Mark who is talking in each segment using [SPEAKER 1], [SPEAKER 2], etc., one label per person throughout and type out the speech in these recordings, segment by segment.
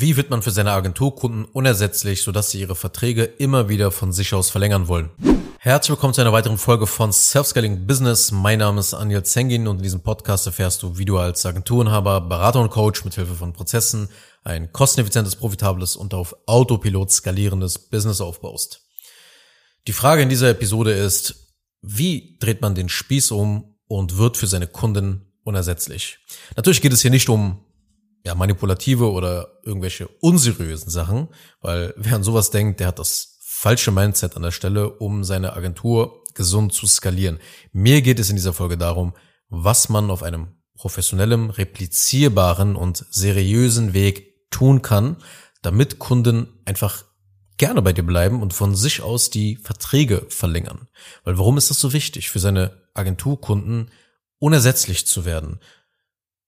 [SPEAKER 1] Wie wird man für seine Agenturkunden unersetzlich, sodass sie ihre Verträge immer wieder von sich aus verlängern wollen? Herzlich willkommen zu einer weiteren Folge von Self-Scaling Business. Mein Name ist Anil Zengin und in diesem Podcast erfährst du, wie du als Agenturenhaber, Berater und Coach mit Hilfe von Prozessen ein kosteneffizientes, profitables und auf Autopilot skalierendes Business aufbaust. Die Frage in dieser Episode ist, wie dreht man den Spieß um und wird für seine Kunden unersetzlich? Natürlich geht es hier nicht um ja, manipulative oder irgendwelche unseriösen Sachen, weil wer an sowas denkt, der hat das falsche Mindset an der Stelle, um seine Agentur gesund zu skalieren. Mir geht es in dieser Folge darum, was man auf einem professionellen, replizierbaren und seriösen Weg tun kann, damit Kunden einfach gerne bei dir bleiben und von sich aus die Verträge verlängern. Weil warum ist das so wichtig für seine Agenturkunden unersetzlich zu werden?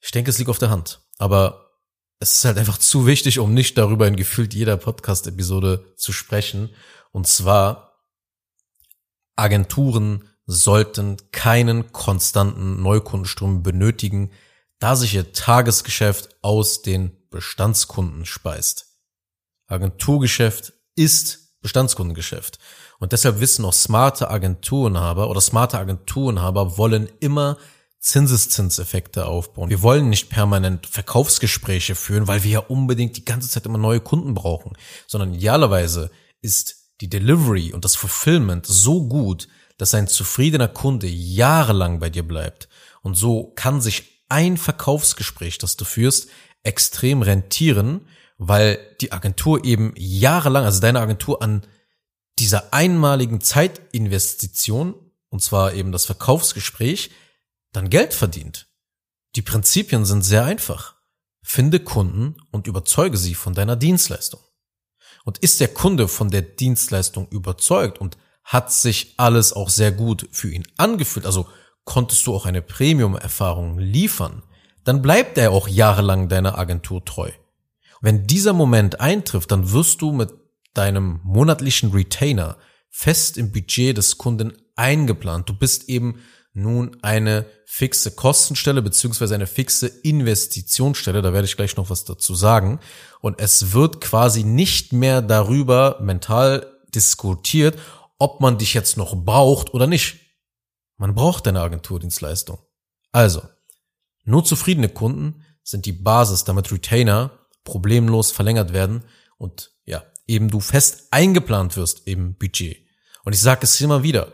[SPEAKER 1] Ich denke, es liegt auf der Hand. Aber es ist halt einfach zu wichtig, um nicht darüber in gefühlt jeder Podcast-Episode zu sprechen. Und zwar, Agenturen sollten keinen konstanten Neukundenstrom benötigen, da sich ihr Tagesgeschäft aus den Bestandskunden speist. Agenturgeschäft ist Bestandskundengeschäft. Und deshalb wissen auch smarte Agenturenhaber oder smarte Agenturenhaber wollen immer Zinseszinseffekte aufbauen. Wir wollen nicht permanent Verkaufsgespräche führen, weil wir ja unbedingt die ganze Zeit immer neue Kunden brauchen, sondern idealerweise ist die Delivery und das Fulfillment so gut, dass ein zufriedener Kunde jahrelang bei dir bleibt. Und so kann sich ein Verkaufsgespräch, das du führst, extrem rentieren, weil die Agentur eben jahrelang, also deine Agentur an dieser einmaligen Zeitinvestition, und zwar eben das Verkaufsgespräch, dann Geld verdient. Die Prinzipien sind sehr einfach. Finde Kunden und überzeuge sie von deiner Dienstleistung. Und ist der Kunde von der Dienstleistung überzeugt und hat sich alles auch sehr gut für ihn angefühlt, also konntest du auch eine Premium-Erfahrung liefern, dann bleibt er auch jahrelang deiner Agentur treu. Wenn dieser Moment eintrifft, dann wirst du mit deinem monatlichen Retainer fest im Budget des Kunden eingeplant. Du bist eben nun eine fixe Kostenstelle beziehungsweise eine fixe Investitionsstelle. Da werde ich gleich noch was dazu sagen. Und es wird quasi nicht mehr darüber mental diskutiert, ob man dich jetzt noch braucht oder nicht. Man braucht deine Agenturdienstleistung. Also, nur zufriedene Kunden sind die Basis, damit Retainer problemlos verlängert werden und ja, eben du fest eingeplant wirst im Budget. Und ich sage es immer wieder,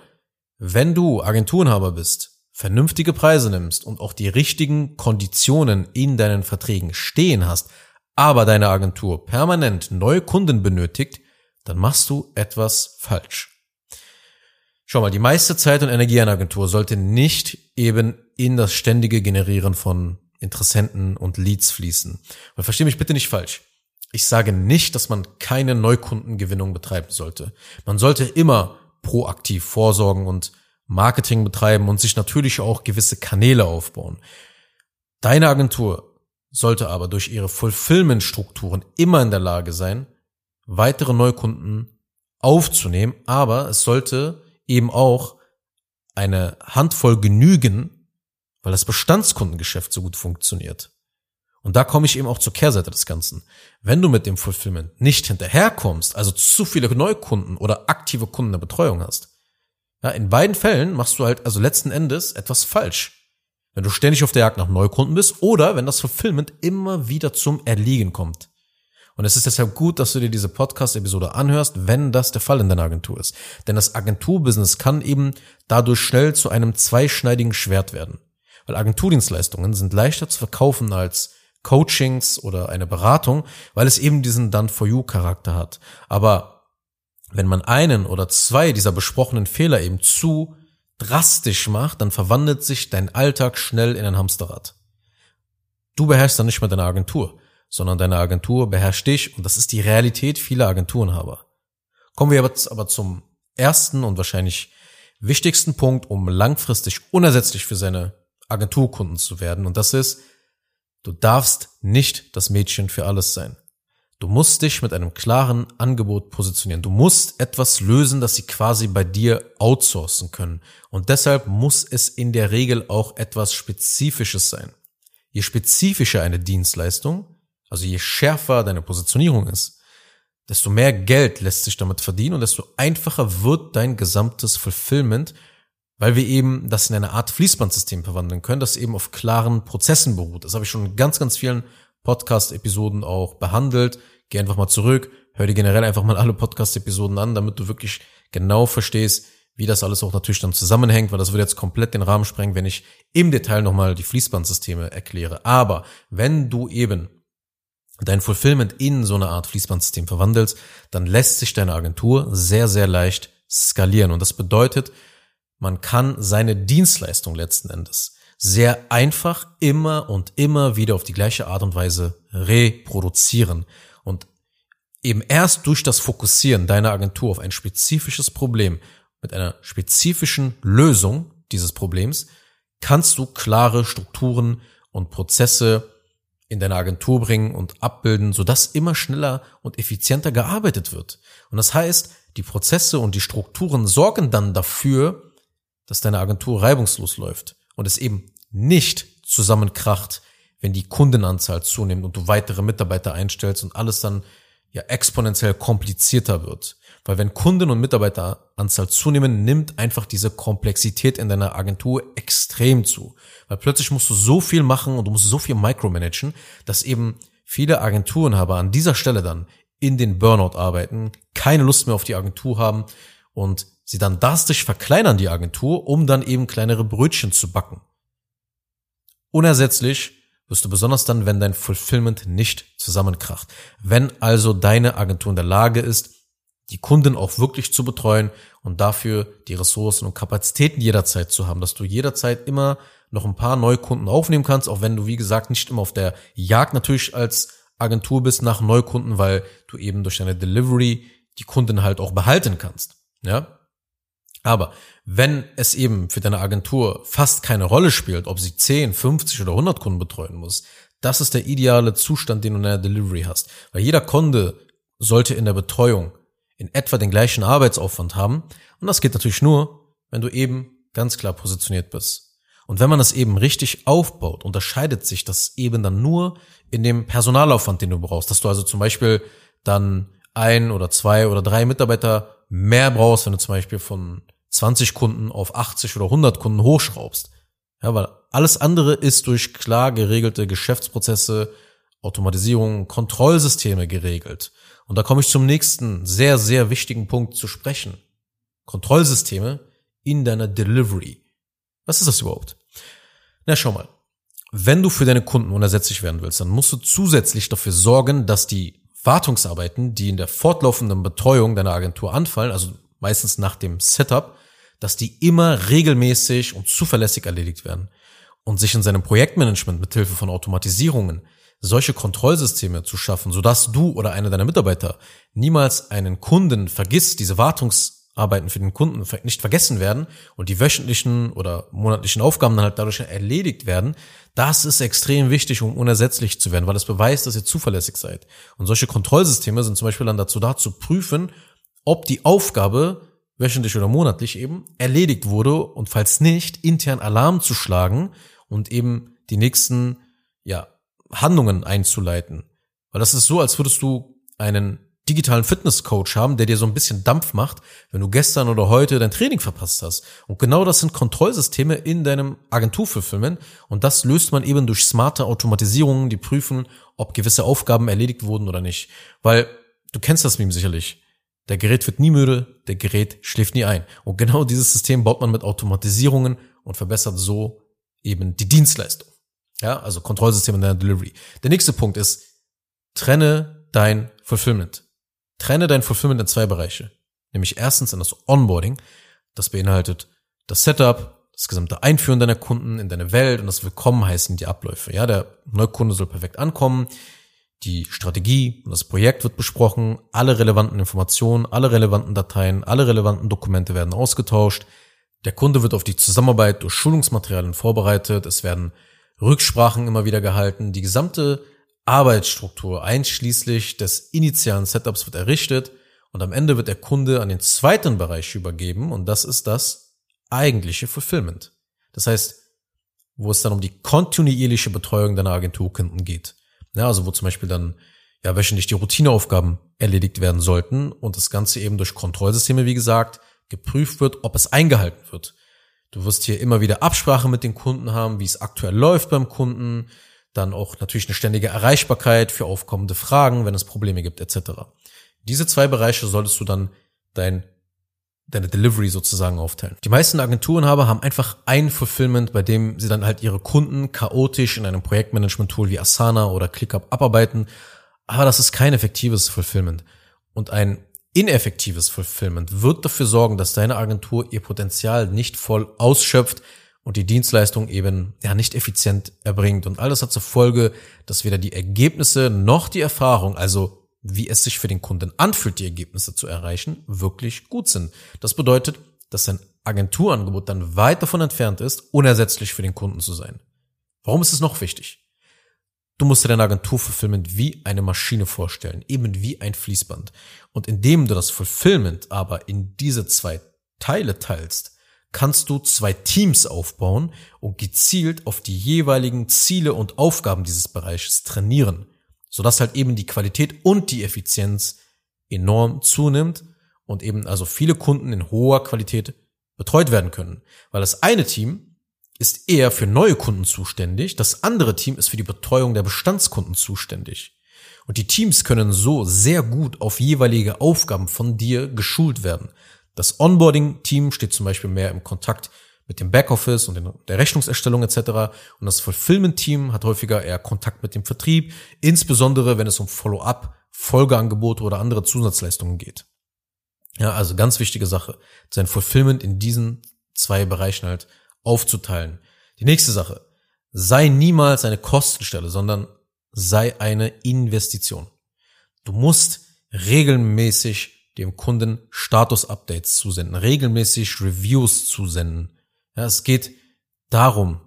[SPEAKER 1] wenn du Agenturenhaber bist, vernünftige Preise nimmst und auch die richtigen Konditionen in deinen Verträgen stehen hast, aber deine Agentur permanent neue Kunden benötigt, dann machst du etwas falsch. Schau mal, die meiste Zeit und Energie einer Agentur sollte nicht eben in das ständige Generieren von Interessenten und Leads fließen. Und verstehe mich bitte nicht falsch. Ich sage nicht, dass man keine Neukundengewinnung betreiben sollte. Man sollte immer proaktiv vorsorgen und Marketing betreiben und sich natürlich auch gewisse Kanäle aufbauen. Deine Agentur sollte aber durch ihre Fulfillment-Strukturen immer in der Lage sein, weitere Neukunden aufzunehmen, aber es sollte eben auch eine Handvoll genügen, weil das Bestandskundengeschäft so gut funktioniert. Und da komme ich eben auch zur Kehrseite des Ganzen. Wenn du mit dem Fulfillment nicht hinterherkommst, also zu viele Neukunden oder aktive Kunden der Betreuung hast, ja, in beiden Fällen machst du halt also letzten Endes etwas falsch. Wenn du ständig auf der Jagd nach Neukunden bist oder wenn das Fulfillment immer wieder zum Erliegen kommt. Und es ist deshalb gut, dass du dir diese Podcast-Episode anhörst, wenn das der Fall in deiner Agentur ist. Denn das Agenturbusiness kann eben dadurch schnell zu einem zweischneidigen Schwert werden. Weil Agenturdienstleistungen sind leichter zu verkaufen als Coachings oder eine Beratung, weil es eben diesen Done-for-You-Charakter hat. Aber wenn man einen oder zwei dieser besprochenen Fehler eben zu drastisch macht, dann verwandelt sich dein Alltag schnell in ein Hamsterrad. Du beherrschst dann nicht mehr deine Agentur, sondern deine Agentur beherrscht dich und das ist die Realität vieler Agenturenhaber. Kommen wir jetzt aber zum ersten und wahrscheinlich wichtigsten Punkt, um langfristig unersetzlich für seine Agenturkunden zu werden und das ist, Du darfst nicht das Mädchen für alles sein. Du musst dich mit einem klaren Angebot positionieren. Du musst etwas lösen, das sie quasi bei dir outsourcen können. Und deshalb muss es in der Regel auch etwas Spezifisches sein. Je spezifischer eine Dienstleistung, also je schärfer deine Positionierung ist, desto mehr Geld lässt sich damit verdienen und desto einfacher wird dein gesamtes Fulfillment, weil wir eben das in eine Art Fließbandsystem verwandeln können, das eben auf klaren Prozessen beruht. Das habe ich schon in ganz, ganz vielen Podcast-Episoden auch behandelt. Geh einfach mal zurück, hör dir generell einfach mal alle Podcast-Episoden an, damit du wirklich genau verstehst, wie das alles auch natürlich dann zusammenhängt, weil das würde jetzt komplett den Rahmen sprengen, wenn ich im Detail nochmal die Fließbandsysteme erkläre. Aber wenn du eben dein Fulfillment in so eine Art Fließbandsystem verwandelst, dann lässt sich deine Agentur sehr, sehr leicht skalieren. Und das bedeutet, man kann seine Dienstleistung letzten Endes sehr einfach immer und immer wieder auf die gleiche Art und Weise reproduzieren. Und eben erst durch das Fokussieren deiner Agentur auf ein spezifisches Problem mit einer spezifischen Lösung dieses Problems kannst du klare Strukturen und Prozesse in deine Agentur bringen und abbilden, sodass immer schneller und effizienter gearbeitet wird. Und das heißt, die Prozesse und die Strukturen sorgen dann dafür, dass deine Agentur reibungslos läuft und es eben nicht zusammenkracht, wenn die Kundenanzahl zunimmt und du weitere Mitarbeiter einstellst und alles dann ja exponentiell komplizierter wird. Weil wenn Kunden- und Mitarbeiteranzahl zunehmen, nimmt einfach diese Komplexität in deiner Agentur extrem zu. Weil plötzlich musst du so viel machen und du musst so viel micromanagen, dass eben viele Agenturenhaber an dieser Stelle dann in den Burnout arbeiten, keine Lust mehr auf die Agentur haben und sie dann drastisch verkleinern die Agentur, um dann eben kleinere Brötchen zu backen. Unersetzlich wirst du besonders dann, wenn dein Fulfillment nicht zusammenkracht. Wenn also deine Agentur in der Lage ist, die Kunden auch wirklich zu betreuen und dafür die Ressourcen und Kapazitäten jederzeit zu haben, dass du jederzeit immer noch ein paar Neukunden aufnehmen kannst, auch wenn du, wie gesagt, nicht immer auf der Jagd natürlich als Agentur bist nach Neukunden, weil du eben durch deine Delivery die Kunden halt auch behalten kannst. Ja. Aber wenn es eben für deine Agentur fast keine Rolle spielt, ob sie 10, 50 oder 100 Kunden betreuen muss, das ist der ideale Zustand, den du in der Delivery hast. Weil jeder Kunde sollte in der Betreuung in etwa den gleichen Arbeitsaufwand haben. Und das geht natürlich nur, wenn du eben ganz klar positioniert bist. Und wenn man das eben richtig aufbaut, unterscheidet sich das eben dann nur in dem Personalaufwand, den du brauchst. Dass du also zum Beispiel dann ein oder zwei oder drei Mitarbeiter mehr brauchst, wenn du zum Beispiel von 20 Kunden auf 80 oder 100 Kunden hochschraubst. Ja, weil alles andere ist durch klar geregelte Geschäftsprozesse, Automatisierung, Kontrollsysteme geregelt. Und da komme ich zum nächsten sehr, sehr wichtigen Punkt zu sprechen. Kontrollsysteme in deiner Delivery. Was ist das überhaupt? Na, schau mal. Wenn du für deine Kunden unersetzlich werden willst, dann musst du zusätzlich dafür sorgen, dass die Wartungsarbeiten, die in der fortlaufenden Betreuung deiner Agentur anfallen, also meistens nach dem Setup, dass die immer regelmäßig und zuverlässig erledigt werden und sich in seinem Projektmanagement mithilfe von Automatisierungen solche Kontrollsysteme zu schaffen, sodass du oder einer deiner Mitarbeiter niemals einen Kunden vergisst, diese Wartungsarbeiten für den Kunden nicht vergessen werden und die wöchentlichen oder monatlichen Aufgaben dann halt dadurch erledigt werden, das ist extrem wichtig, um unersetzlich zu werden, weil es beweist, dass ihr zuverlässig seid. Und solche Kontrollsysteme sind zum Beispiel dann dazu da, zu prüfen, ob die Aufgabe wöchentlich oder monatlich eben erledigt wurde und falls nicht, intern Alarm zu schlagen und eben die nächsten, ja, Handlungen einzuleiten. Weil das ist so, als würdest du einen digitalen Fitnesscoach haben, der dir so ein bisschen Dampf macht, wenn du gestern oder heute dein Training verpasst hast. Und genau das sind Kontrollsysteme in deinem Agenturfulfillment und das löst man eben durch smarte Automatisierungen, die prüfen, ob gewisse Aufgaben erledigt wurden oder nicht. Weil du kennst das Meme sicherlich. Der Gerät wird nie müde, der Gerät schläft nie ein. Und genau dieses System baut man mit Automatisierungen und verbessert so eben die Dienstleistung. Ja, also Kontrollsystem in deiner Delivery. Der nächste Punkt ist, trenne dein Fulfillment. Trenne dein Fulfillment in zwei Bereiche. Nämlich erstens in das Onboarding. Das beinhaltet das Setup, das gesamte Einführen deiner Kunden in deine Welt und das Willkommen heißen die Abläufe. Ja, der Neukunde soll perfekt ankommen. Die Strategie und das Projekt wird besprochen. Alle relevanten Informationen, alle relevanten Dateien, alle relevanten Dokumente werden ausgetauscht. Der Kunde wird auf die Zusammenarbeit durch Schulungsmaterialien vorbereitet. Es werden Rücksprachen immer wieder gehalten. Die gesamte Arbeitsstruktur einschließlich des initialen Setups wird errichtet und am Ende wird der Kunde an den zweiten Bereich übergeben und das ist das eigentliche Fulfillment. Das heißt, wo es dann um die kontinuierliche Betreuung deiner Agenturkunden geht. Ja, also wo zum Beispiel dann ja wöchentlich die Routineaufgaben erledigt werden sollten und das Ganze eben durch Kontrollsysteme, wie gesagt, geprüft wird, ob es eingehalten wird. Du wirst hier immer wieder Absprache mit den Kunden haben, wie es aktuell läuft beim Kunden, dann auch natürlich eine ständige Erreichbarkeit für aufkommende Fragen, wenn es Probleme gibt, etc. Diese zwei Bereiche solltest du dann dein deine Delivery sozusagen aufteilen. Die meisten Agenturenhaber haben einfach ein Fulfillment, bei dem sie dann halt ihre Kunden chaotisch in einem Projektmanagement-Tool wie Asana oder ClickUp abarbeiten. Aber das ist kein effektives Fulfillment. Und ein ineffektives Fulfillment wird dafür sorgen, dass deine Agentur ihr Potenzial nicht voll ausschöpft und die Dienstleistung eben ja nicht effizient erbringt. Und alles hat zur Folge, dass weder die Ergebnisse noch die Erfahrung, also wie es sich für den Kunden anfühlt, die Ergebnisse zu erreichen, wirklich gut sind. Das bedeutet, dass sein Agenturangebot dann weit davon entfernt ist, unersetzlich für den Kunden zu sein. Warum ist es noch wichtig? Du musst dir dein Agenturfulfillment wie eine Maschine vorstellen, eben wie ein Fließband. Und indem du das Fulfillment aber in diese zwei Teile teilst, kannst du zwei Teams aufbauen und gezielt auf die jeweiligen Ziele und Aufgaben dieses Bereiches trainieren sodass halt eben die Qualität und die Effizienz enorm zunimmt und eben also viele Kunden in hoher Qualität betreut werden können. Weil das eine Team ist eher für neue Kunden zuständig, das andere Team ist für die Betreuung der Bestandskunden zuständig. Und die Teams können so sehr gut auf jeweilige Aufgaben von dir geschult werden. Das Onboarding-Team steht zum Beispiel mehr im Kontakt mit dem Backoffice und der Rechnungserstellung etc. Und das Fulfillment-Team hat häufiger eher Kontakt mit dem Vertrieb, insbesondere wenn es um Follow-up, Folgeangebote oder andere Zusatzleistungen geht. Ja, also ganz wichtige Sache, sein Fulfillment in diesen zwei Bereichen halt aufzuteilen. Die nächste Sache, sei niemals eine Kostenstelle, sondern sei eine Investition. Du musst regelmäßig dem Kunden Status-Updates zusenden, regelmäßig Reviews zusenden, ja, es geht darum,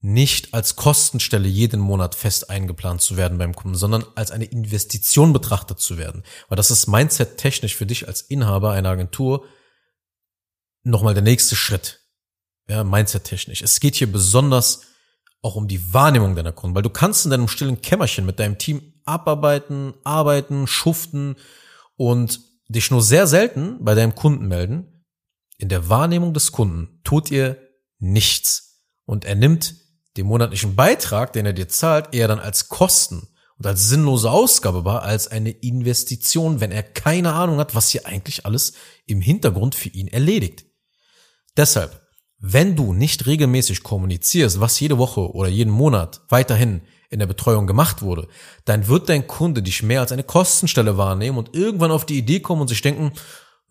[SPEAKER 1] nicht als Kostenstelle jeden Monat fest eingeplant zu werden beim Kunden, sondern als eine Investition betrachtet zu werden. Weil das ist Mindset technisch für dich als Inhaber einer Agentur nochmal der nächste Schritt. Ja, Mindset technisch. Es geht hier besonders auch um die Wahrnehmung deiner Kunden, weil du kannst in deinem stillen Kämmerchen mit deinem Team abarbeiten, arbeiten, schuften und dich nur sehr selten bei deinem Kunden melden. In der Wahrnehmung des Kunden tut ihr nichts. Und er nimmt den monatlichen Beitrag, den er dir zahlt, eher dann als Kosten und als sinnlose Ausgabe wahr, als eine Investition, wenn er keine Ahnung hat, was hier eigentlich alles im Hintergrund für ihn erledigt. Deshalb, wenn du nicht regelmäßig kommunizierst, was jede Woche oder jeden Monat weiterhin in der Betreuung gemacht wurde, dann wird dein Kunde dich mehr als eine Kostenstelle wahrnehmen und irgendwann auf die Idee kommen und sich denken,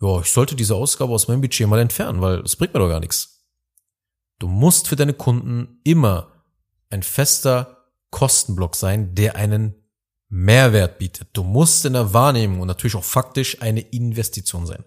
[SPEAKER 1] ja, ich sollte diese Ausgabe aus meinem Budget mal entfernen, weil es bringt mir doch gar nichts. Du musst für deine Kunden immer ein fester Kostenblock sein, der einen Mehrwert bietet. Du musst in der Wahrnehmung und natürlich auch faktisch eine Investition sein.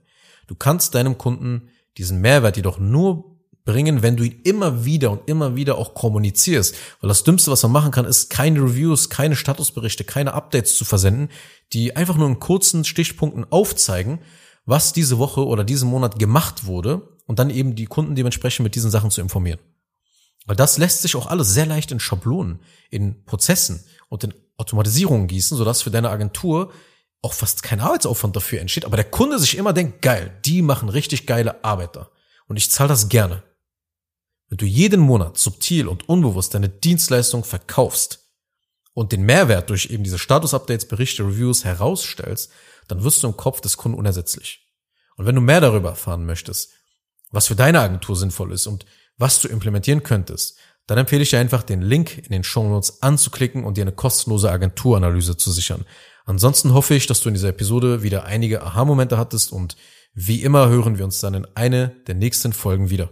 [SPEAKER 1] Du kannst deinem Kunden diesen Mehrwert jedoch nur bringen, wenn du ihn immer wieder und immer wieder auch kommunizierst. Weil das Dümmste, was man machen kann, ist keine Reviews, keine Statusberichte, keine Updates zu versenden, die einfach nur in kurzen Stichpunkten aufzeigen, was diese Woche oder diesen Monat gemacht wurde und dann eben die Kunden dementsprechend mit diesen Sachen zu informieren. Weil das lässt sich auch alles sehr leicht in Schablonen, in Prozessen und in Automatisierungen gießen, sodass für deine Agentur auch fast kein Arbeitsaufwand dafür entsteht, aber der Kunde sich immer denkt, geil, die machen richtig geile Arbeiter und ich zahle das gerne. Wenn du jeden Monat subtil und unbewusst deine Dienstleistung verkaufst und den Mehrwert durch eben diese Status-Updates, Berichte, Reviews herausstellst, dann wirst du im Kopf des Kunden unersetzlich. Und wenn du mehr darüber erfahren möchtest, was für deine Agentur sinnvoll ist und was du implementieren könntest, dann empfehle ich dir einfach den Link in den Show Notes anzuklicken und dir eine kostenlose Agenturanalyse zu sichern. Ansonsten hoffe ich, dass du in dieser Episode wieder einige Aha-Momente hattest und wie immer hören wir uns dann in eine der nächsten Folgen wieder.